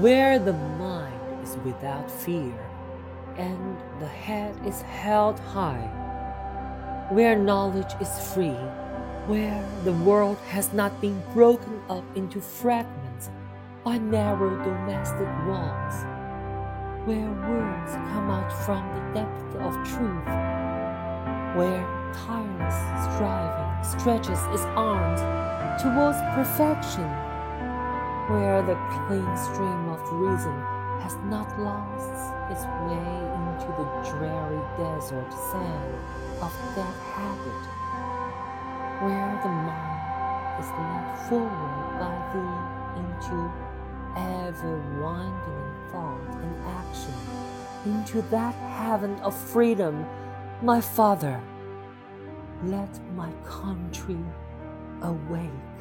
where the mind is without fear and the head is held high, where knowledge is free, where the world has not been broken up into fragments by narrow domestic walls, where words come out from the depth of truth, where tireless striving stretches its arms towards perfection where the clean stream of reason has not lost its way into the dreary desert sand of that habit, where the mind is led forward by thee into ever widening thought and action, into that heaven of freedom, my Father. Let my country awake.